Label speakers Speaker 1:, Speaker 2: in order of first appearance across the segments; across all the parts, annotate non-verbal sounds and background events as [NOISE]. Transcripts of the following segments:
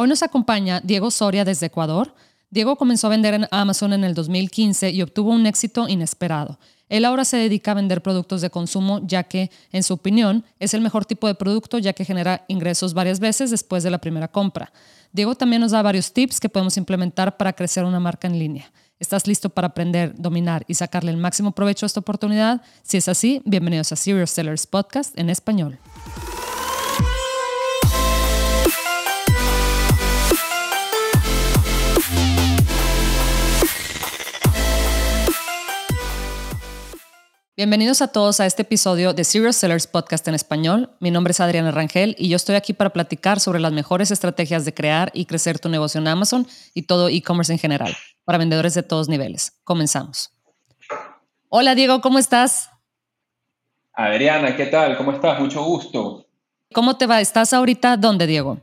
Speaker 1: Hoy nos acompaña Diego Soria desde Ecuador. Diego comenzó a vender en Amazon en el 2015 y obtuvo un éxito inesperado. Él ahora se dedica a vender productos de consumo ya que, en su opinión, es el mejor tipo de producto ya que genera ingresos varias veces después de la primera compra. Diego también nos da varios tips que podemos implementar para crecer una marca en línea. ¿Estás listo para aprender, dominar y sacarle el máximo provecho a esta oportunidad? Si es así, bienvenidos a Serious Sellers Podcast en español. Bienvenidos a todos a este episodio de Serious Sellers Podcast en español. Mi nombre es Adriana Rangel y yo estoy aquí para platicar sobre las mejores estrategias de crear y crecer tu negocio en Amazon y todo e-commerce en general, para vendedores de todos niveles. Comenzamos. Hola Diego, ¿cómo estás?
Speaker 2: Adriana, ¿qué tal? ¿Cómo estás? Mucho gusto.
Speaker 1: ¿Cómo te va? ¿Estás ahorita dónde, Diego?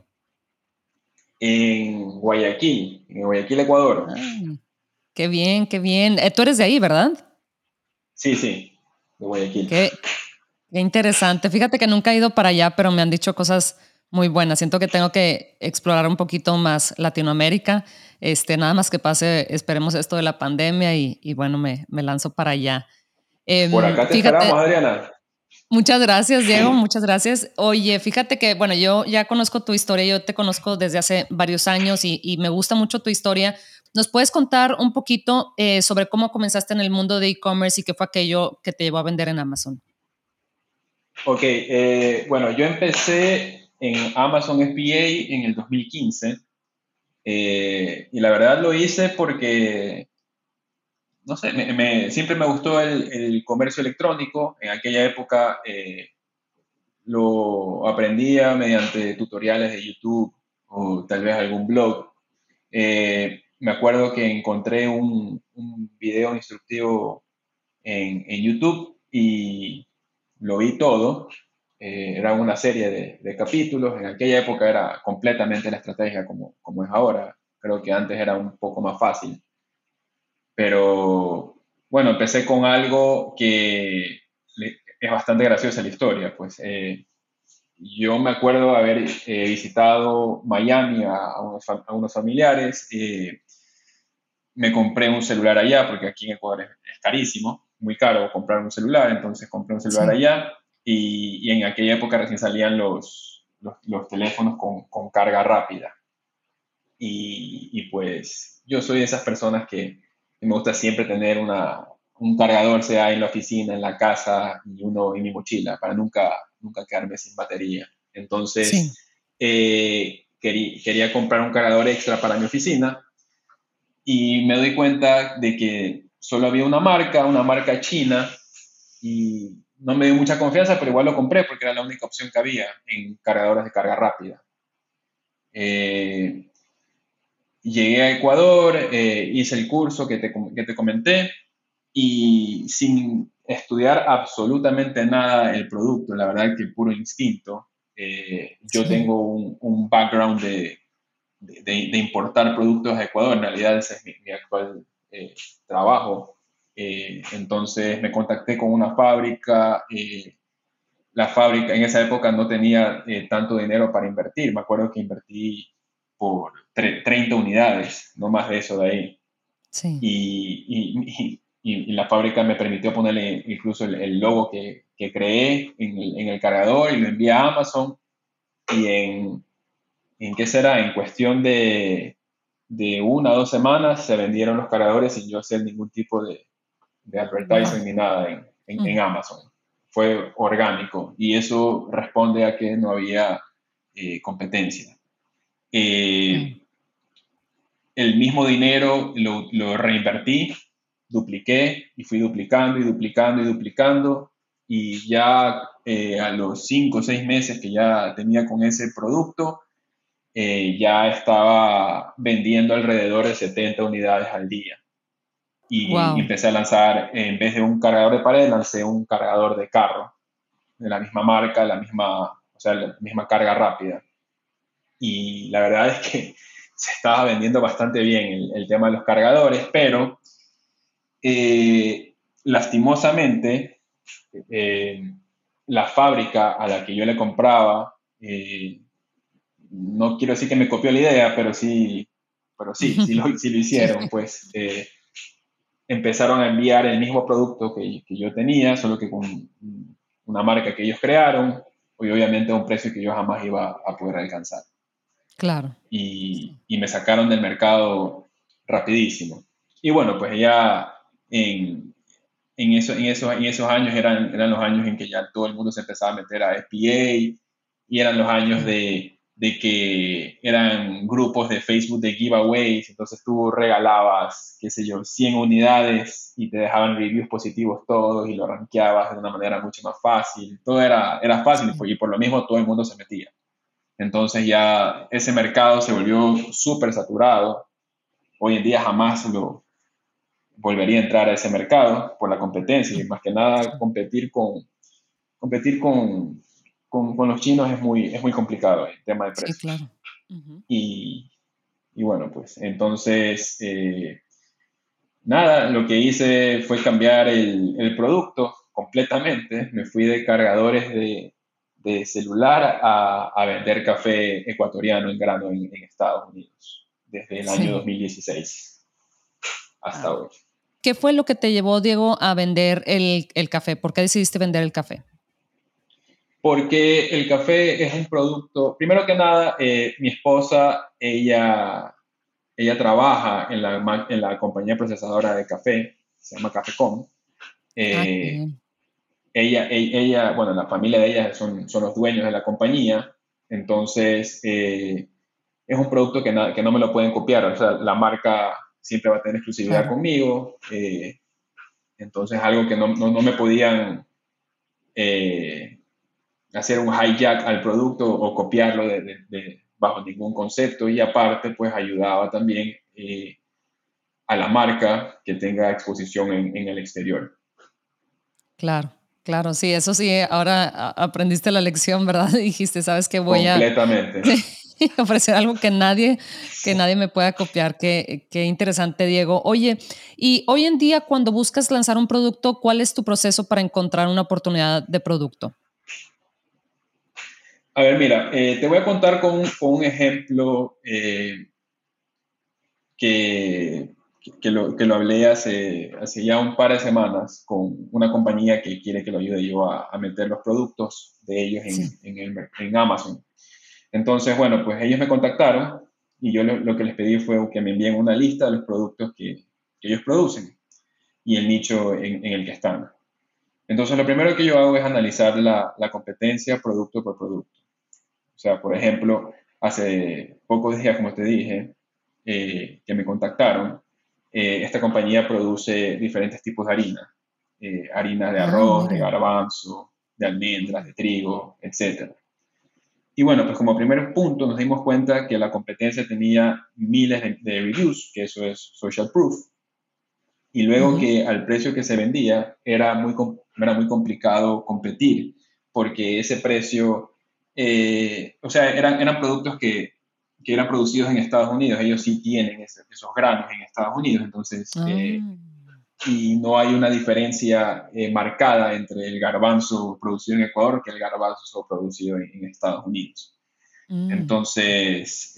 Speaker 2: En Guayaquil, en Guayaquil, Ecuador.
Speaker 1: Ah, qué bien, qué bien. Eh, tú eres de ahí, ¿verdad?
Speaker 2: Sí, sí de Guayaquil.
Speaker 1: Qué, interesante. Fíjate que nunca he ido para allá, pero me han dicho cosas muy buenas. Siento que tengo que explorar un poquito más Latinoamérica. Este, nada más que pase, esperemos esto de la pandemia y, bueno, me, me, lanzo para allá.
Speaker 2: Em, Por acá te esperamos, Adriana.
Speaker 1: Muchas gracias, Diego. Muchas gracias. Oye, fíjate que, bueno, yo ya conozco tu historia, yo te conozco desde hace varios años y, y me gusta mucho tu historia ¿Nos puedes contar un poquito eh, sobre cómo comenzaste en el mundo de e-commerce y qué fue aquello que te llevó a vender en Amazon?
Speaker 2: Ok, eh, bueno, yo empecé en Amazon FBA en el 2015 eh, y la verdad lo hice porque, no sé, siempre me gustó el, comercio electrónico. En aquella época lo aprendía mediante tutoriales de YouTube o tal vez algún blog me acuerdo que encontré un, video instructivo en, YouTube y lo vi todo. Eh, era una serie de, capítulos. En aquella época era completamente la estrategia como, como es ahora. Creo que antes era un poco más fácil. Pero bueno, empecé con algo que es bastante graciosa la historia. Pues eh, yo me acuerdo haber eh, visitado Miami a, unos, familiares me compré un celular allá, porque aquí en Ecuador es, carísimo, muy caro comprar un celular, entonces compré un celular allá y, en aquella época recién salían los, los, teléfonos con, con, carga rápida. Y, y, pues yo soy de esas personas que, me gusta siempre tener una, un cargador, sea en la oficina, en la casa y uno en mi mochila, para nunca, nunca quedarme sin batería. Entonces, eh, quería, quería comprar un cargador extra para mi oficina y me doy cuenta de que solo había una marca, una marca china, y no me dio mucha confianza, pero igual lo compré porque era la única opción que había en cargadores de carga rápida. Eh, llegué a Ecuador, eh, hice el curso que te, que te comenté y sin estudiar absolutamente nada el producto, la verdad que puro instinto. Eh, yo tengo un, un background de, de, importar productos a Ecuador. En realidad ese es mi, actual eh, trabajo. Eh, entonces me contacté con una fábrica. Eh, la fábrica en esa época no tenía tanto dinero para invertir. Me acuerdo que invertí por 30 unidades, no más de eso de ahí. Sí. Y, y, la fábrica me permitió ponerle incluso el, logo que, que creé en el, en el, cargador y lo envié a Amazon. Y en, ¿En qué será? En cuestión de, de una o dos semanas se vendieron los cargadores sin yo hacer ningún tipo de, de advertising ni nada en, en, Amazon. Fue orgánico y eso responde a que no había eh, competencia. Eh, el mismo dinero lo, lo, reinvertí, dupliqué y fui duplicando y duplicando y duplicando y ya eh, a los cinco o seis meses que ya tenía con ese producto, eh, ya estaba vendiendo alrededor de 70 unidades al día. Y, empecé a lanzar, en vez de un cargador de pared, lancé un cargador de carro, de la misma marca, la misma, o sea, la misma carga rápida. Y la verdad es que [LAUGHS] se estaba vendiendo bastante bien el, tema de los cargadores, pero eh, lastimosamente eh, la fábrica a la que yo le compraba no quiero decir que me copió la idea, pero sí, pero sí, sí lo, [LAUGHS] hicieron, pues eh, empezaron a enviar el mismo producto que, que, yo tenía, solo que con una marca que ellos crearon, y obviamente a un precio que yo jamás iba a poder alcanzar.
Speaker 1: Claro.
Speaker 2: Y, y me sacaron del mercado rapidísimo. Y bueno, pues ya en, en, eso, en, esos, en esos años eran, eran los años en que ya todo el mundo se empezaba a meter a SPA y eran los años de, de que eran grupos de Facebook de giveaways, entonces tú regalabas, qué sé yo, 100 unidades y te dejaban reviews positivos todos y lo rankeabas de una manera mucho más fácil. Todo era, era fácil y por lo mismo todo el mundo se metía. Entonces ya ese mercado se volvió súper saturado. Hoy en día jamás lo volvería a entrar a ese mercado por la competencia y más que nada competir con, competir con, con, los chinos es muy, es muy complicado el tema de precio.
Speaker 1: Sí, claro.
Speaker 2: y, y, bueno, pues entonces, eh, nada, lo que hice fue cambiar el, el, producto completamente. Me fui de cargadores de, de celular a, a, vender café ecuatoriano en grano en, Estados Unidos desde el año 2016 hasta ah. hoy.
Speaker 1: ¿Qué fue lo que te llevó, Diego, a vender el, el café? ¿Por qué decidiste vender el café?
Speaker 2: Porque el café es un producto, primero que nada, eh, mi esposa, ella, ella trabaja en la, en la compañía procesadora de café, se llama Cafecom. Eh, ah, ella, e, ella, bueno, la familia de ella son, son los dueños de la compañía, entonces eh, es un producto que, que, no me lo pueden copiar, o sea, la marca siempre va a tener exclusividad conmigo, entonces algo que no, no, no me podían hacer un hijack al producto o copiarlo de, bajo ningún concepto y aparte pues ayudaba también eh, a la marca que tenga exposición en, el exterior.
Speaker 1: Claro, claro, sí, eso sí, ahora aprendiste la lección, ¿verdad? [LAUGHS] Dijiste, sabes que voy
Speaker 2: a... Completamente. [LAUGHS]
Speaker 1: ofrecer algo que nadie, que nadie me pueda copiar. Qué, qué, interesante, Diego. Oye, y hoy en día cuando buscas lanzar un producto, ¿cuál es tu proceso para encontrar una oportunidad de producto?
Speaker 2: A ver, mira, eh, te voy a contar con, un ejemplo eh, que, que, lo, que, lo, hablé hace, hace, ya un par de semanas con una compañía que quiere que lo ayude yo a, meter los productos de ellos en, en, en, Amazon. Entonces, bueno, pues ellos me contactaron y yo lo, que les pedí fue que me envíen una lista de los productos que, que ellos producen y el nicho en, el que están. Entonces, lo primero que yo hago es analizar la, la competencia producto por producto. O sea, por ejemplo, hace pocos días, como te dije, eh, que me contactaron, eh, esta compañía produce diferentes tipos de harina. Eh, harina de ah, arroz, de garbanzo, de almendras, de trigo, etc. Y bueno, pues como primer punto nos dimos cuenta que la competencia tenía miles de, reviews, que eso es social proof, y luego que al precio que se vendía era muy, era muy complicado competir, porque ese precio eh, o sea, eran, eran productos que, que, eran producidos en Estados Unidos, ellos sí tienen esos granos en Estados Unidos, entonces, eh, ah. y no hay una diferencia eh, marcada entre el garbanzo producido en Ecuador que el garbanzo producido en, Estados Unidos. Mm. Entonces,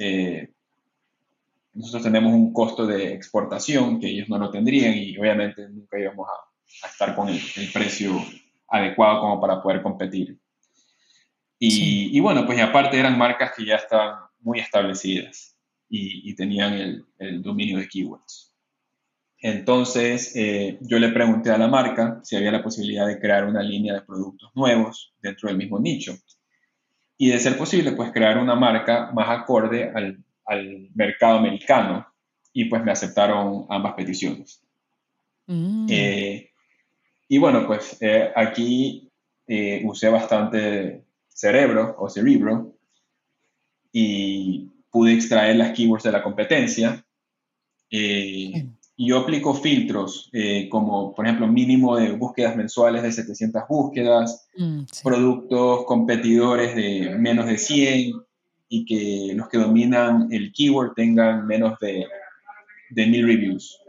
Speaker 2: nosotros tenemos un costo de exportación que ellos no lo tendrían y obviamente nunca íbamos a, a estar con el, el precio adecuado como para poder competir. Y, bueno, pues aparte eran marcas que ya estaban muy establecidas y, tenían el, el, dominio de keywords. Entonces eh, yo le pregunté a la marca si había la posibilidad de crear una línea de productos nuevos dentro del mismo nicho. Y de ser posible, pues crear una marca más acorde al, al mercado americano. Y pues me aceptaron ambas peticiones. Mm. Eh, y bueno, pues eh, aquí usé bastante cerebro o cerebro y pude extraer las keywords de la competencia. Eh, y yo aplico filtros eh, como, por ejemplo, mínimo de búsquedas mensuales de 700 búsquedas, mm, productos competidores de menos de 100 y que los que dominan el keyword tengan menos de, de 1000 reviews.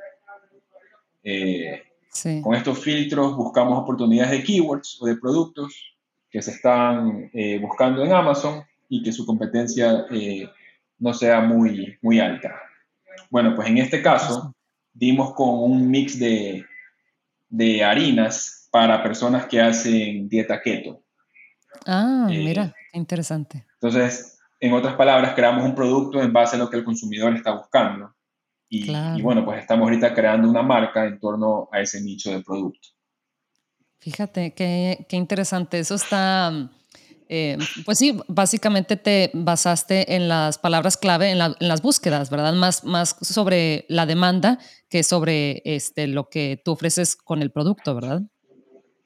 Speaker 2: Eh, con estos filtros buscamos oportunidades de keywords o de productos que se están eh, buscando en Amazon y que su competencia eh, no sea muy, muy alta. Bueno, pues en este caso dimos con un mix de, de harinas para personas que hacen dieta keto.
Speaker 1: Ah, eh, mira, interesante.
Speaker 2: Entonces, en otras palabras, creamos un producto en base a lo que el consumidor está buscando. Y, y bueno, pues estamos ahorita creando una marca en torno a ese nicho de producto.
Speaker 1: Fíjate, qué, qué interesante. Eso está, eh, pues sí, básicamente te basaste en las palabras clave, en, las búsquedas, ¿verdad? Más, más sobre la demanda que sobre este, lo que tú ofreces con el producto, ¿verdad?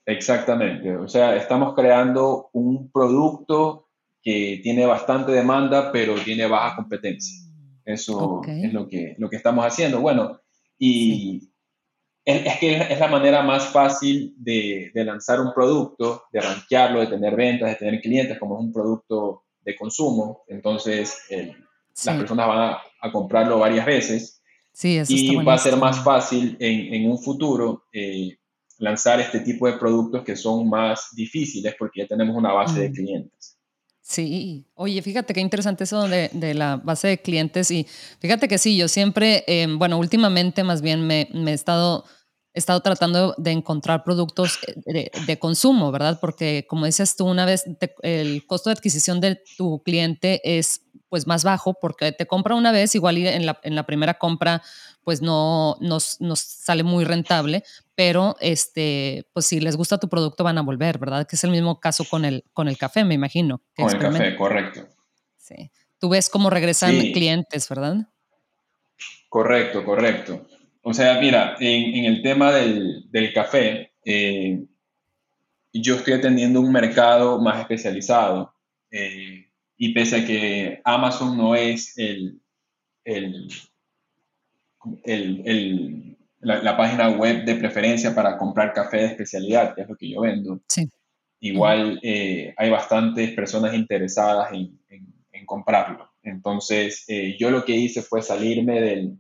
Speaker 2: Exactamente. O sea, estamos creando un producto que tiene bastante demanda, pero tiene baja competencia. Eso es lo que, lo que estamos haciendo. Bueno, y es, que es la manera más fácil de, de, lanzar un producto, de rankearlo, de tener ventas, de tener clientes, como es un producto de consumo. Entonces, las personas van a, comprarlo varias veces.
Speaker 1: Sí, eso
Speaker 2: y va a ser más fácil en, en un futuro eh, lanzar este tipo de productos que son más difíciles porque ya tenemos una base de clientes.
Speaker 1: Sí, oye, fíjate qué interesante eso de, de, la base de clientes y fíjate que sí, yo siempre, em, bueno, últimamente más bien me, me he estado he estado tratando de encontrar productos eh, de, consumo, ¿verdad? Porque como dices tú, una vez el costo de adquisición de tu cliente es pues más bajo porque te compra una vez, igual en la, en la primera compra pues no nos, nos, sale muy rentable, pero este, pues si les gusta tu producto van a volver, ¿verdad? Que es el mismo caso con el, con el café, me imagino.
Speaker 2: Con el café, correcto.
Speaker 1: Sí. Tú ves cómo regresan clientes, ¿verdad?
Speaker 2: Correcto, correcto. O sea, mira, en, el tema del, café, eh, yo estoy atendiendo un mercado más especializado eh, y pese a que Amazon no es el, la, página web de preferencia para comprar café de especialidad, que es lo que yo vendo, igual eh, hay bastantes personas interesadas en, comprarlo. Entonces, yo lo que hice fue salirme del,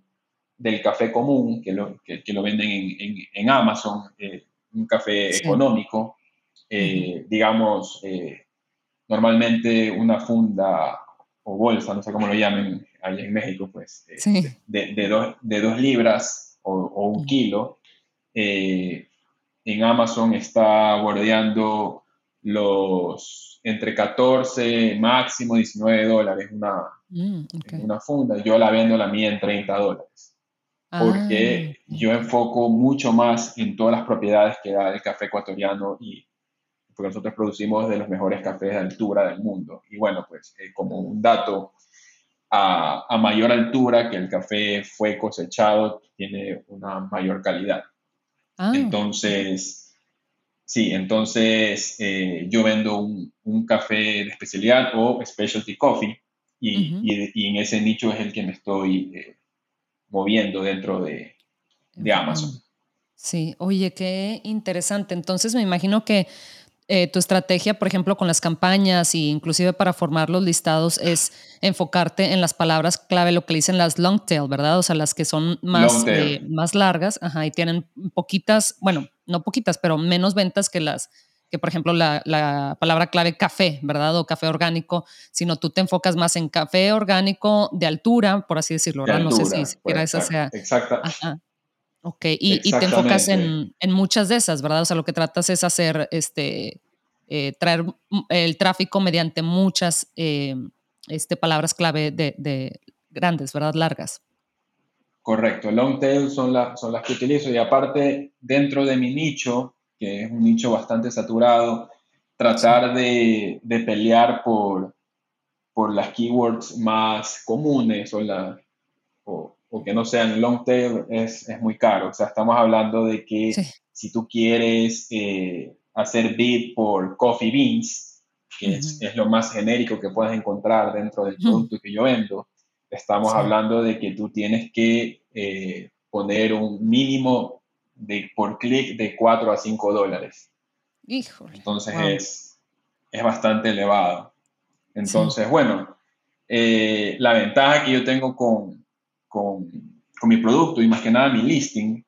Speaker 2: del café común, que lo, que, lo venden en, en, Amazon, eh, un café económico, eh, digamos, eh, normalmente una funda o bolsa, no sé cómo lo llamen allá en México, pues, de, de, dos, de, dos, libras o, un kilo, en Amazon está bordeando los entre 14, máximo 19 dólares una, mm, una funda. Yo la vendo la mía en 30 dólares porque ah, yo enfoco mucho más en todas las propiedades que da el café ecuatoriano y porque nosotros producimos de los mejores cafés de altura del mundo. Y bueno, pues eh, como un dato, a, a, mayor altura que el café fue cosechado, tiene una mayor calidad. Ah, entonces, sí, entonces eh, yo vendo un, un, café de especialidad o specialty coffee y, y, y, en ese nicho es el que me estoy... Eh, moviendo dentro de, Amazon.
Speaker 1: Sí, oye, qué interesante. Entonces me imagino que eh, tu estrategia, por ejemplo, con las campañas e inclusive para formar los listados es enfocarte en las palabras clave, lo que dicen las long tail, ¿verdad? O sea, las que son más, eh, más largas ajá, y tienen poquitas, bueno, no poquitas, pero menos ventas que las que por ejemplo la, palabra clave café, ¿verdad? O café orgánico, sino tú te enfocas más en café orgánico de altura, por así decirlo, ¿verdad? no sé si siquiera esa sea.
Speaker 2: Exacto.
Speaker 1: Ok, y, te enfocas en, muchas de esas, ¿verdad? O sea, lo que tratas es hacer, este, eh, traer el tráfico mediante muchas eh, este, palabras clave de, grandes, ¿verdad? Largas.
Speaker 2: Correcto, long tail son, son las que utilizo y aparte dentro de mi nicho que es un nicho bastante saturado, tratar de, de pelear por, por las keywords más comunes o, la, o, o, que no sean long tail es, es, muy caro. O sea, estamos hablando de que si tú quieres eh, hacer bid por coffee beans, que es, es, lo más genérico que puedes encontrar dentro del producto que yo vendo, estamos hablando de que tú tienes que eh, poner un mínimo de, por clic de 4 a 5 dólares. Entonces es, es bastante elevado. Entonces, bueno, eh, la ventaja que yo tengo con, con, con, mi producto y más que nada mi listing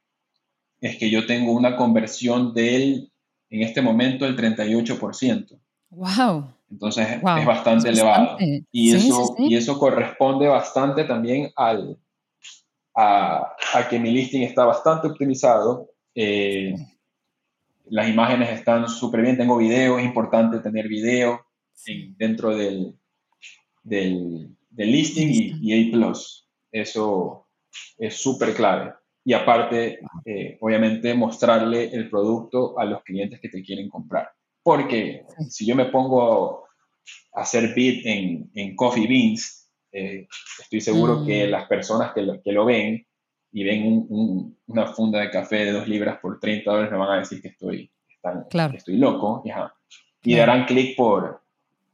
Speaker 2: es que yo tengo una conversión del, en este momento, el 38%.
Speaker 1: ¡Wow!
Speaker 2: Entonces es bastante elevado. Y, eso, y eso corresponde bastante también al, a, que mi listing está bastante optimizado. Eh, las imágenes están súper bien, tengo video, es importante tener video dentro del, del, listing y, A ⁇ Eso es súper clave. Y aparte, eh, obviamente, mostrarle el producto a los clientes que te quieren comprar. Porque si yo me pongo a hacer bid en, en Coffee Beans, eh, estoy seguro que mm. las personas que lo, que lo ven y ven una funda de café de dos libras por 30 dólares me van a decir que estoy, estoy loco. Y darán clic por,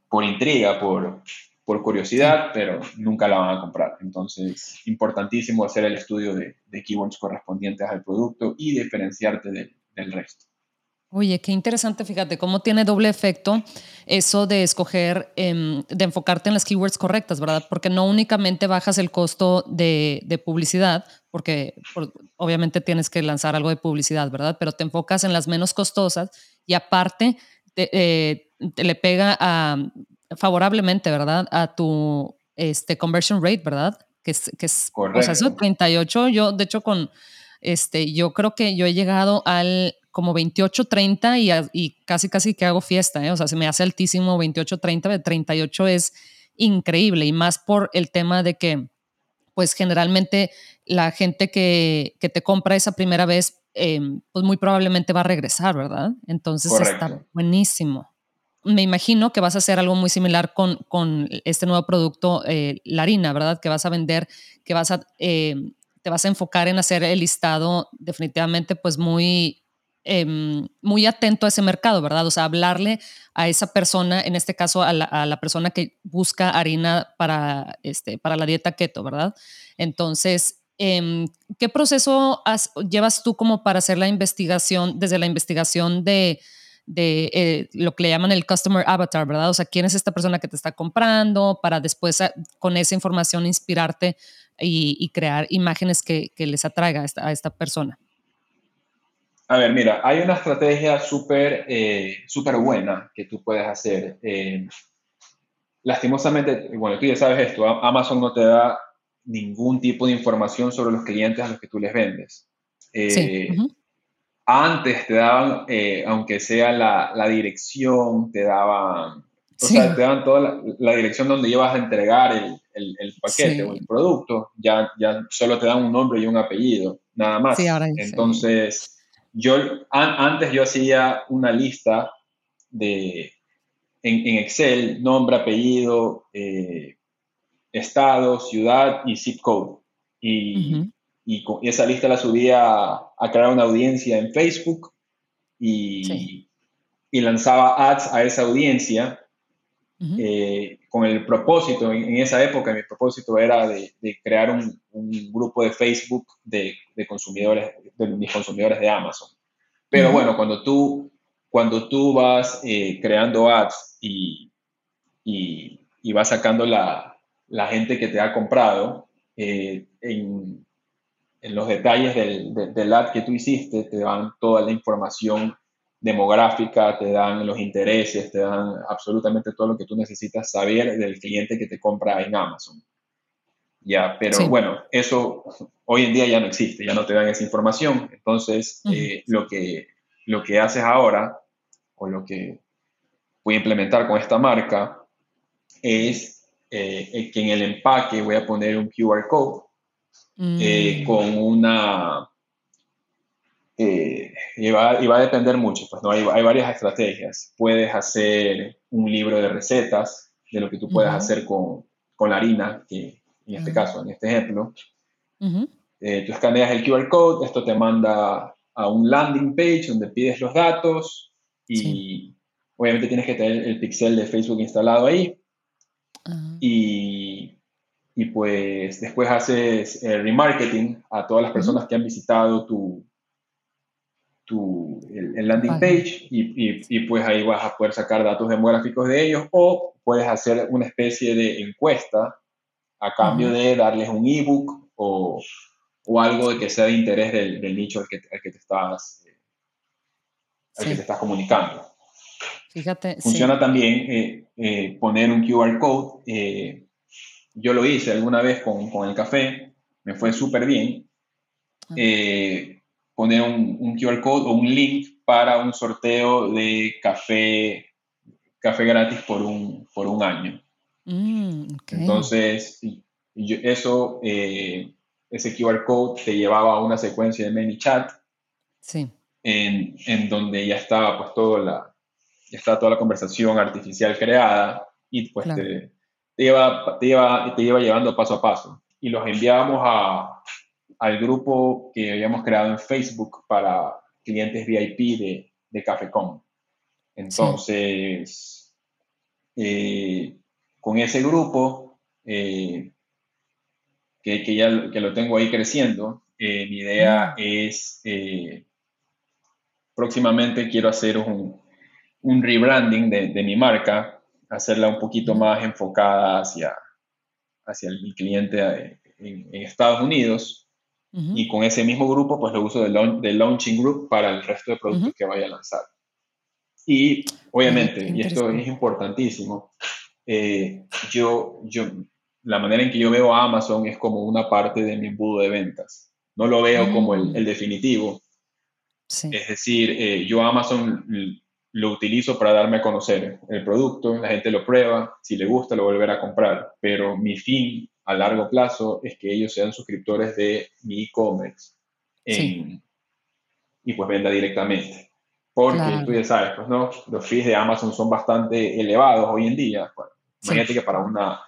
Speaker 2: por intriga, por, por curiosidad, pero nunca la van a comprar. Entonces, importantísimo hacer el estudio de, de keywords correspondientes al producto y diferenciarte del resto.
Speaker 1: Oye, qué interesante, fíjate cómo tiene doble efecto eso de escoger, em, de enfocarte en las keywords correctas, ¿verdad? Porque no únicamente bajas el costo de, publicidad, porque obviamente tienes que lanzar algo de publicidad, ¿verdad? Pero te enfocas en las menos costosas y aparte te, eh, le pega a, favorablemente, ¿verdad? A tu este, conversion rate, ¿verdad? Que es, que es o sea, eso 38, yo de hecho con, este, yo creo que yo he llegado al como 28, 30 y, y casi, casi que hago fiesta, ¿eh? o sea, se me hace altísimo 28, 30, de 38 es increíble y más por el tema de que, pues generalmente la gente que, que te compra esa primera vez, eh, pues muy probablemente va a regresar, ¿verdad? Entonces está buenísimo. Me imagino que vas a hacer algo muy similar con, con este nuevo producto, eh, la harina, ¿verdad? Que vas a vender, que vas a, eh, te vas a enfocar en hacer el listado definitivamente pues muy Em, muy atento a ese mercado, ¿verdad? O sea, hablarle a esa persona, en este caso a la, persona que busca harina para, este, para la dieta keto, ¿verdad? Entonces, em, ¿qué proceso llevas tú como para hacer la investigación, desde la investigación de, eh, lo que le llaman el customer avatar, ¿verdad? O sea, ¿quién es esta persona que te está comprando? Para después ah, con esa información inspirarte y, crear imágenes que, les atraiga a esta persona.
Speaker 2: A ver, mira, hay una estrategia súper eh, buena que tú puedes hacer. Eh, lastimosamente, bueno, tú ya sabes esto, Amazon no te da ningún tipo de información sobre los clientes a los que tú les vendes. Eh, antes te daban, aunque sea la, dirección, te daban, o sea, te daban toda la, dirección donde ibas a entregar el, el, paquete o el producto, ya, ya solo te dan un nombre y un apellido, nada más. Entonces yo antes yo hacía una lista de, en, Excel, nombre, apellido, eh, estado, ciudad y zip code. Y, y, esa lista la subía a, crear una audiencia en Facebook y, y lanzaba ads a esa audiencia eh, con el propósito, en, esa época mi propósito era de, crear un, grupo de Facebook de, consumidores, de mis consumidores de Amazon. Pero bueno, cuando tú, cuando tú vas eh, creando ads y, y, vas sacando la, la, gente que te ha comprado, eh, en, en, los detalles del, del ad que tú hiciste, te dan toda la información demográfica, te dan los intereses, te dan absolutamente todo lo que tú necesitas saber del cliente que te compra en Amazon. Ya, pero bueno, eso hoy en día ya no existe, ya no te dan esa información. Entonces, eh, lo, que, lo que haces ahora, o lo que voy a implementar con esta marca, es eh, que en el empaque voy a poner un QR code mm. con una eh, y, va, a depender mucho, pues, ¿no? Hay, hay, varias estrategias. Puedes hacer un libro de recetas de lo que tú puedes hacer con, con, la harina, que en este caso, en este ejemplo, eh, tú escaneas el QR code, esto te manda a un landing page donde pides los datos y obviamente tienes que tener el pixel de Facebook instalado ahí. y, y, pues después haces remarketing a todas las personas que han visitado tu, el, landing page y, pues ahí vas a poder sacar datos demográficos de ellos o puedes hacer una especie de encuesta a cambio de darles un ebook o, o algo de que sea de interés del, nicho al que, te estás, eh, al que te estás comunicando.
Speaker 1: Fíjate.
Speaker 2: Funciona también eh, poner un QR code. Yo lo hice alguna vez con, con el café, me fue súper bien. Ah. poner un, un QR code o un link para un sorteo de café, café gratis por un, por un año. Mm, Entonces, eso, eh, ese QR code te llevaba a una secuencia de ManyChat sí. en, en, donde ya estaba pues todo la, ya está toda la conversación artificial creada y pues te, te, lleva, te, lleva, te lleva llevando paso a paso. Y los enviábamos a, al grupo que habíamos creado en Facebook para clientes VIP de, de Cafecom. Entonces, eh, con ese grupo, eh, que, que, ya que lo tengo ahí creciendo, eh, mi idea es, próximamente quiero hacer un, un rebranding de, de, mi marca, hacerla un poquito más enfocada hacia, hacia el cliente en, en Estados Unidos y con ese mismo grupo, pues lo uso de, Launching Group para el resto de productos que vaya a lanzar. Y obviamente, y esto es importantísimo, eh, yo, yo, la manera en que yo veo a Amazon es como una parte de mi embudo de ventas. No lo veo como el, el mm. definitivo. Es decir, eh, yo Amazon lo utilizo para darme a conocer el producto, la gente lo prueba, si le gusta lo volverá a comprar, pero mi fin a largo plazo es que ellos sean suscriptores de mi e-commerce y pues venda directamente. Porque tú ya sabes, pues no, los fees de Amazon son bastante elevados hoy en día. Imagínate que para una,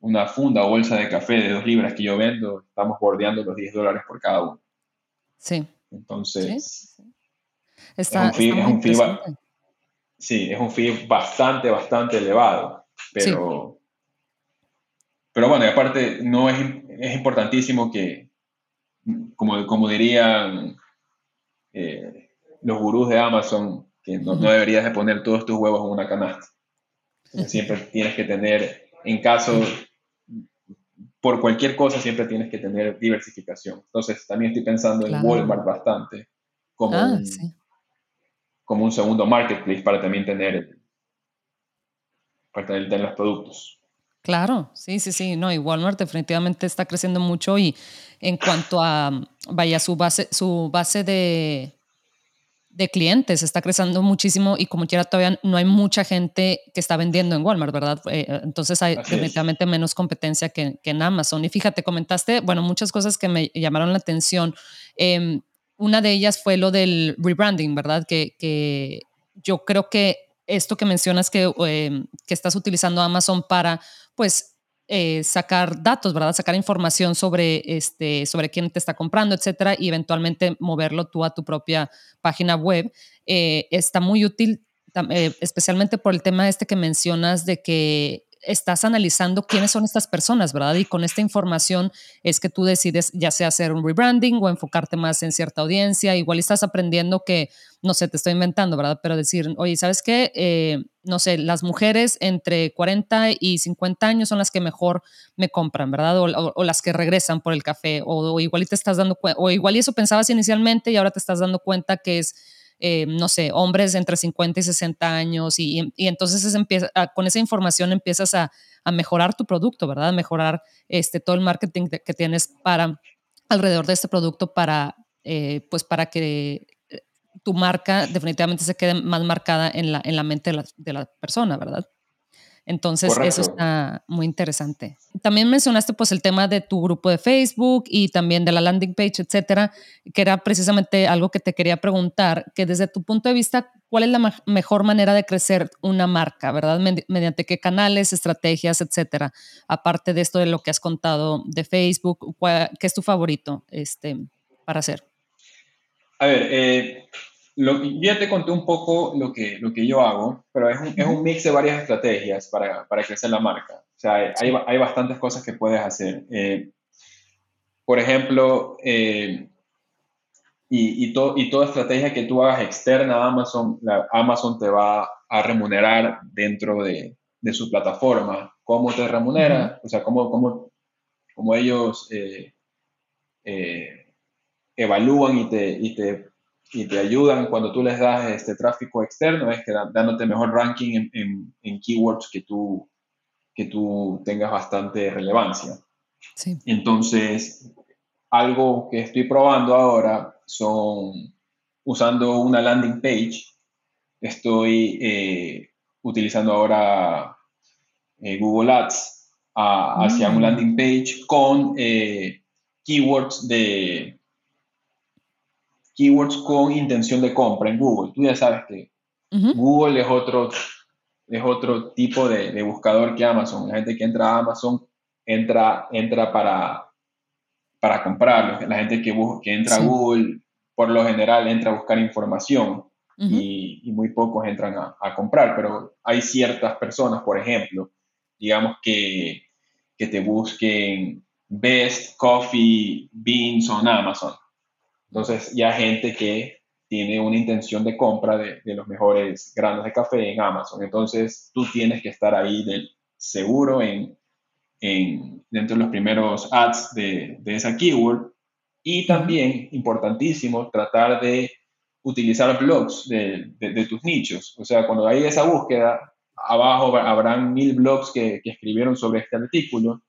Speaker 2: una funda o bolsa de café de dos libras que yo vendo, estamos bordeando los 10 dólares por cada uno.
Speaker 1: Sí.
Speaker 2: Entonces, es un fee, es un fee sí, es un fee bastante, bastante elevado, pero pero bueno, y aparte, no es, es importantísimo que, como, como dirían eh, los gurús de Amazon, que no, no, deberías de poner todos tus huevos en una canasta. Siempre tienes que tener, en caso, por cualquier cosa, siempre tienes que tener diversificación. Entonces, también estoy pensando en Walmart bastante, como, ah, un, como un segundo marketplace para también tener, para tener los productos.
Speaker 1: Claro, sí, sí, sí, no, y Walmart definitivamente está creciendo mucho y en cuanto a, vaya, su base, su base de, de clientes está creciendo muchísimo y como quiera todavía no hay mucha gente que está vendiendo en Walmart, ¿verdad? Eh, entonces hay definitivamente menos competencia que, en Amazon. Y fíjate, comentaste, bueno, muchas cosas que me llamaron la atención. Em, una de ellas fue lo del rebranding, ¿verdad? Que, que yo creo que esto que mencionas que, em, que estás utilizando Amazon para pues eh, sacar datos, ¿verdad? Sacar información sobre, este, sobre quién te está comprando, etcétera, y eventualmente moverlo tú a tu propia página web. Eh, está muy útil, eh, especialmente por el tema este que mencionas de que estás analizando quiénes son estas personas, ¿verdad? Y con esta información es que tú decides ya sea hacer un rebranding o enfocarte más en cierta audiencia. Igual estás aprendiendo que, no sé, te estoy inventando, ¿verdad? Pero decir, oye, ¿sabes qué? Eh, no sé, las mujeres entre 40 y 50 años son las que mejor me compran, ¿verdad? O, las que regresan por el café. O, igual y te estás dando o igual y eso pensabas inicialmente y ahora te estás dando cuenta que es eh, no sé, hombres entre 50 y 60 años y, entonces empieza, ah, con esa información empiezas a, mejorar tu producto, ¿verdad? mejorar este, todo el marketing que tienes para alrededor de este producto para, eh, pues para que eh, tu marca definitivamente se quede más marcada en la, en la mente de la, de la persona, ¿verdad? Entonces, eso está muy interesante. También mencionaste pues el tema de tu grupo de Facebook y también de la landing page, etcétera, que era precisamente algo que te quería preguntar, que desde tu punto de vista, ¿cuál es la mejor manera de crecer una marca, verdad? Mediante qué canales, estrategias, etcétera. Aparte de esto de lo que has contado de Facebook, ¿qué es tu favorito este, para hacer?
Speaker 2: A ver, eh, lo, ya te conté un poco lo que, lo que yo hago, pero es un, es un mix de varias estrategias para, para, crecer la marca. O sea, hay, hay bastantes cosas que puedes hacer. Eh, por ejemplo, eh, y, y, y, toda estrategia que tú hagas externa a Amazon, la, Amazon te va a remunerar dentro de, de su plataforma. ¿Cómo te remunera? O sea, cómo, cómo, cómo ellos eh, evalúan y te, y te y te ayudan cuando tú les das este tráfico externo es que dándote mejor ranking en, en, keywords que tú, que tú tengas bastante relevancia. Sí. Entonces, algo que estoy probando ahora son usando una landing page. Estoy eh, utilizando ahora eh, Google Ads hacia un mm. landing page con eh, keywords de keywords con intención de compra en Google. Tú ya sabes que Google es otro, es otro tipo de, buscador que Amazon. La gente que entra a Amazon entra, entra para, para comprar. La gente que, que entra a Google, por lo general, entra a buscar información y, muy pocos entran a, comprar. Pero hay ciertas personas, por ejemplo, digamos que, que te busquen Best Coffee Beans on Amazon entonces ya gente que tiene una intención de compra de, los mejores granos de café en Amazon. Entonces tú tienes que estar ahí del seguro en, dentro de los primeros ads de, esa keyword. Y también, importantísimo, tratar de utilizar blogs de, tus nichos. O sea, cuando hay esa búsqueda, abajo habrán mil blogs que, que escribieron sobre este artículo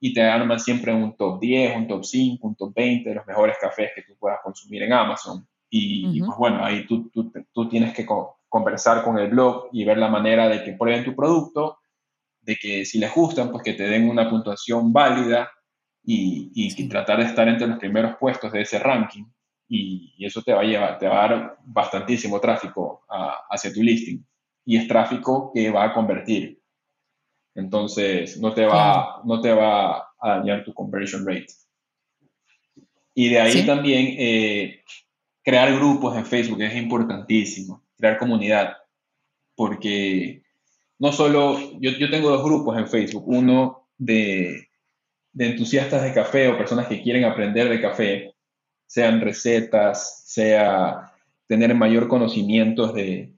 Speaker 2: y te arman siempre un top 10, un top 5, un top 20 de los mejores cafés que tú puedas consumir en Amazon. Y, pues bueno, ahí tú, tú, tú tienes que conversar con el blog y ver la manera de que prueben tu producto, de que si les gustan, pues que te den una puntuación válida y, y, tratar de estar entre los primeros puestos de ese ranking. Y, eso te va a llevar, te va a dar bastantísimo tráfico hacia tu listing. Y es tráfico que va a convertir. Entonces, no te va, no te va a dañar tu conversion rate. Y de ahí también eh, crear grupos en Facebook es importantísimo, crear comunidad, porque no solo, yo, yo tengo dos grupos en Facebook, uno de, de, entusiastas de café o personas que quieren aprender de café, sean recetas, sea tener mayor conocimientos de,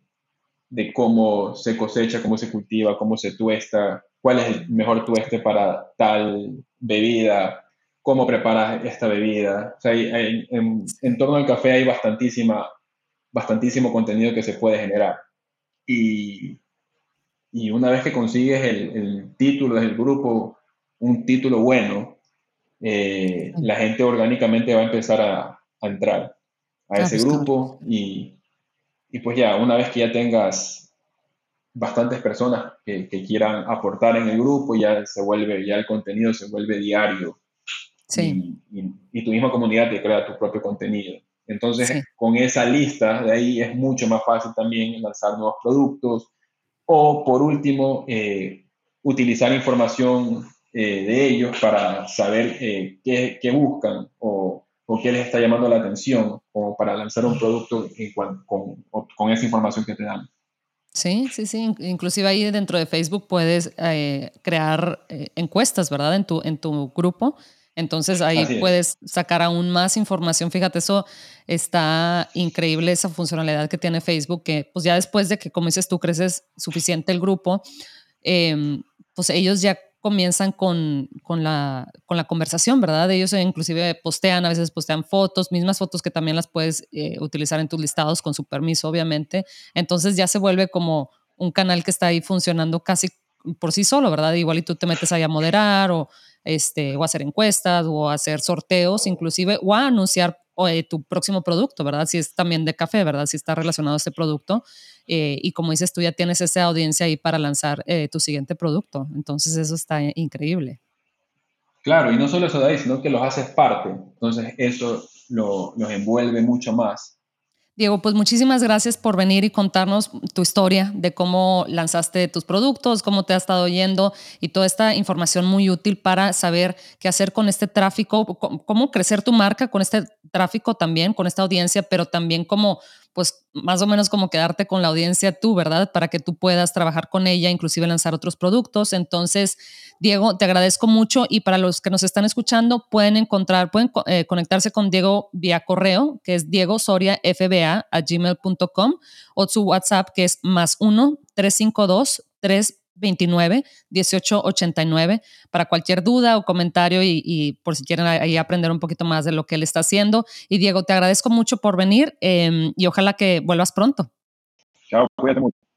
Speaker 2: de cómo se cosecha, cómo se cultiva, cómo se tuesta, cuál es el mejor tueste para tal bebida, cómo preparas esta bebida. O sea, en, torno al café hay bastantísima, bastantísimo contenido que se puede generar. Y, y una vez que consigues el, el, título del grupo, un título bueno, eh, la gente orgánicamente va a empezar a, a entrar a ese grupo y, y pues ya, una vez que ya tengas bastantes personas que, quieran aportar en el grupo, ya se vuelve, ya el contenido se vuelve diario. Sí. Y, tu misma comunidad te crea tu propio contenido. Entonces, con esa lista de ahí es mucho más fácil también lanzar nuevos productos o, por último, eh, utilizar información eh, de ellos para saber eh, qué, qué, buscan o, o, qué les está llamando la atención o para lanzar un producto con, con esa información que te dan.
Speaker 1: Sí, sí, sí. Inclusive ahí dentro de Facebook puedes eh, crear eh, encuestas, ¿verdad? En tu, en tu grupo. Entonces ahí puedes sacar aún más información. Fíjate, eso está increíble, esa funcionalidad que tiene Facebook, que pues ya después de que, como dices tú, creces suficiente el grupo, em, pues ellos ya comienzan con, con, la, con la conversación, ¿verdad? Ellos inclusive postean, a veces postean fotos, mismas fotos que también las puedes eh, utilizar en tus listados con su permiso, obviamente. Entonces ya se vuelve como un canal que está ahí funcionando casi por sí solo, ¿verdad? Igual y tú te metes ahí a moderar o, este, o hacer encuestas o hacer sorteos inclusive o a anunciar eh, tu próximo producto, ¿verdad? Si es también de café, ¿verdad? Si está relacionado a este producto. Eh, y como dices tú, ya tienes esa audiencia ahí para lanzar eh, tu siguiente producto. Entonces eso está increíble.
Speaker 2: Claro, y no solo eso de ahí, sino que los haces parte. Entonces eso lo, los envuelve mucho más.
Speaker 1: Diego, pues muchísimas gracias por venir y contarnos tu historia de cómo lanzaste tus productos, cómo te ha estado yendo y toda esta información muy útil para saber qué hacer con este tráfico, cómo crecer tu marca con este tráfico también, con esta audiencia, pero también cómo pues más o menos como quedarte con la audiencia tú, ¿verdad? Para que tú puedas trabajar con ella, inclusive lanzar otros productos. Entonces, Diego, te agradezco mucho y para los que nos están escuchando, pueden encontrar, pueden eh, conectarse con Diego vía correo, que es Diego Soria FBA a gmail.com o su WhatsApp, que es más 1 352 3 29 1889 para cualquier duda o comentario y, por si quieren ahí aprender un poquito más de lo que él está haciendo. Y Diego, te agradezco mucho por venir em, y ojalá que vuelvas pronto.
Speaker 2: Chao, cuídate mucho.